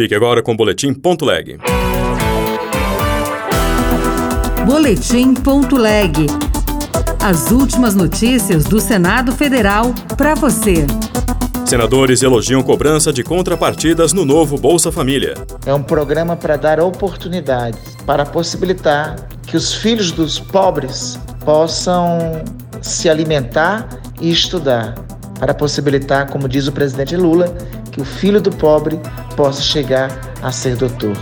Fique agora com o Boletim Ponto Leg. Boletim Ponto Leg. As últimas notícias do Senado Federal para você. Senadores elogiam cobrança de contrapartidas no novo Bolsa Família. É um programa para dar oportunidades, para possibilitar que os filhos dos pobres possam se alimentar e estudar, para possibilitar, como diz o presidente Lula, que o filho do pobre possa chegar a ser doutor.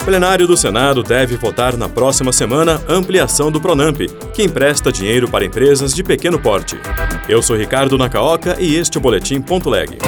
O plenário do Senado deve votar na próxima semana ampliação do Pronamp, que empresta dinheiro para empresas de pequeno porte. Eu sou Ricardo Nacaoca e este é o Boletim Ponto Leg.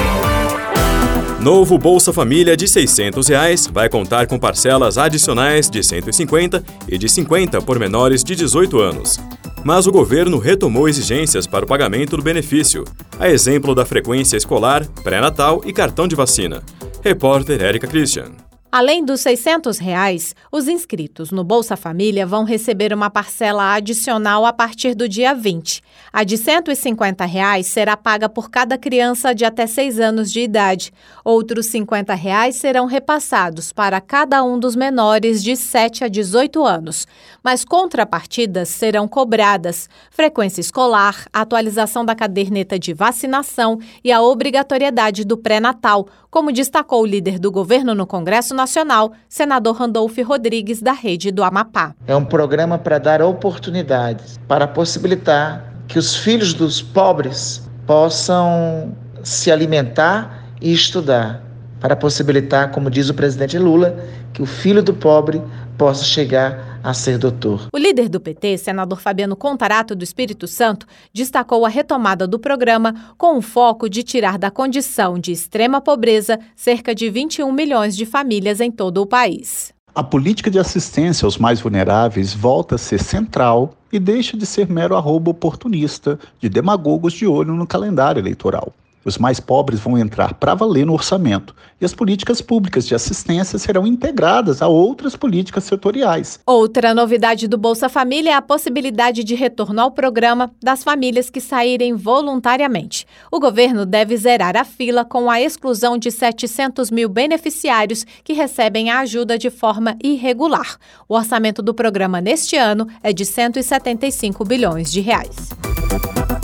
Novo Bolsa Família de 600 reais vai contar com parcelas adicionais de 150 e de 50 por menores de 18 anos. Mas o governo retomou exigências para o pagamento do benefício, a exemplo da frequência escolar, pré-natal e cartão de vacina. Repórter Érica Christian. Além dos 600 reais, os inscritos no Bolsa Família vão receber uma parcela adicional a partir do dia 20. A de 150 reais será paga por cada criança de até 6 anos de idade. Outros 50 reais serão repassados para cada um dos menores de 7 a 18 anos. Mas contrapartidas serão cobradas: frequência escolar, atualização da caderneta de vacinação e a obrigatoriedade do pré-natal, como destacou o líder do governo no Congresso Nacional, senador Randolfo Rodrigues, da Rede do Amapá. É um programa para dar oportunidades, para possibilitar que os filhos dos pobres possam se alimentar e estudar, para possibilitar, como diz o presidente Lula, que o filho do pobre possa chegar a ser doutor. O líder do PT, senador Fabiano Contarato do Espírito Santo, destacou a retomada do programa com o foco de tirar da condição de extrema pobreza cerca de 21 milhões de famílias em todo o país. A política de assistência aos mais vulneráveis volta a ser central e deixa de ser mero arrobo oportunista de demagogos de olho no calendário eleitoral. Os mais pobres vão entrar para valer no orçamento e as políticas públicas de assistência serão integradas a outras políticas setoriais. Outra novidade do Bolsa Família é a possibilidade de retorno ao programa das famílias que saírem voluntariamente. O governo deve zerar a fila com a exclusão de 700 mil beneficiários que recebem a ajuda de forma irregular. O orçamento do programa neste ano é de 175 bilhões de reais.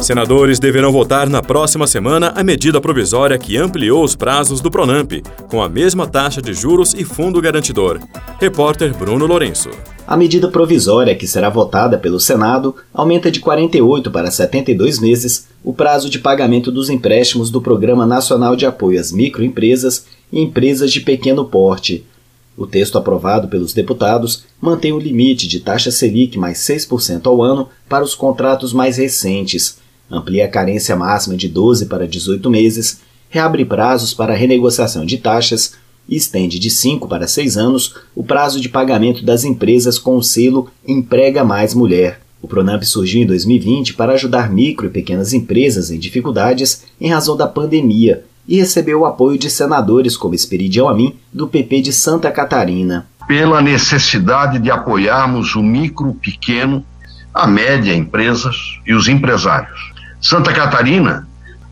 Senadores deverão votar na próxima semana a medida provisória que ampliou os prazos do Pronamp, com a mesma taxa de juros e fundo garantidor. Repórter Bruno Lourenço. A medida provisória que será votada pelo Senado aumenta de 48 para 72 meses o prazo de pagamento dos empréstimos do Programa Nacional de Apoio às Microempresas e Empresas de Pequeno Porte. O texto aprovado pelos deputados mantém o limite de taxa Selic mais 6% ao ano para os contratos mais recentes amplia a carência máxima de 12 para 18 meses, reabre prazos para renegociação de taxas e estende de 5 para 6 anos o prazo de pagamento das empresas com o selo Emprega Mais Mulher. O Pronamp surgiu em 2020 para ajudar micro e pequenas empresas em dificuldades em razão da pandemia e recebeu o apoio de senadores como Esperidião Amin, do PP de Santa Catarina. Pela necessidade de apoiarmos o micro, pequeno, a média empresas e os empresários. Santa Catarina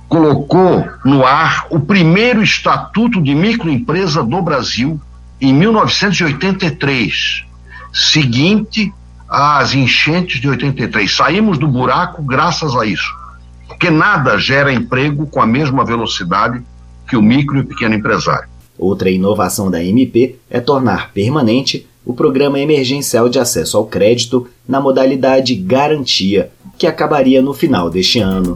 colocou no ar o primeiro estatuto de microempresa do Brasil em 1983, seguinte às enchentes de 83. Saímos do buraco graças a isso, porque nada gera emprego com a mesma velocidade que o micro e pequeno empresário. Outra inovação da MP é tornar permanente o Programa Emergencial de Acesso ao Crédito na modalidade Garantia, que acabaria no final deste ano.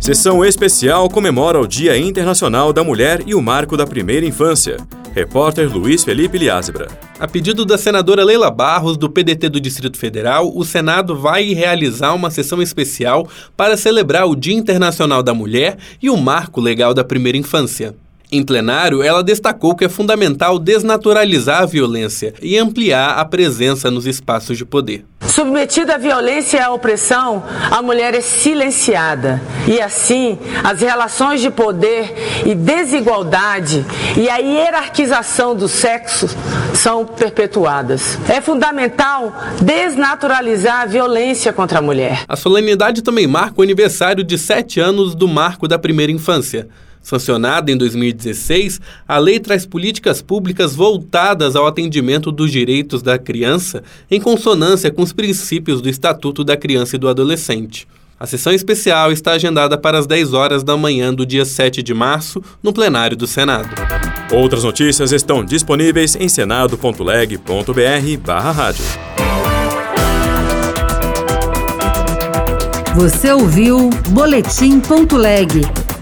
Sessão especial comemora o Dia Internacional da Mulher e o Marco da Primeira Infância. Repórter Luiz Felipe Liázebra. A pedido da senadora Leila Barros, do PDT do Distrito Federal, o Senado vai realizar uma sessão especial para celebrar o Dia Internacional da Mulher e o Marco Legal da Primeira Infância. Em plenário, ela destacou que é fundamental desnaturalizar a violência e ampliar a presença nos espaços de poder. Submetida à violência e à opressão, a mulher é silenciada. E assim, as relações de poder e desigualdade e a hierarquização do sexo são perpetuadas. É fundamental desnaturalizar a violência contra a mulher. A solenidade também marca o aniversário de sete anos do Marco da Primeira Infância. Sancionada em 2016, a lei traz políticas públicas voltadas ao atendimento dos direitos da criança em consonância com os princípios do Estatuto da Criança e do Adolescente. A sessão especial está agendada para as 10 horas da manhã do dia 7 de março, no plenário do Senado. Outras notícias estão disponíveis em senado.leg.br/rádio. Você ouviu Boletim.leg.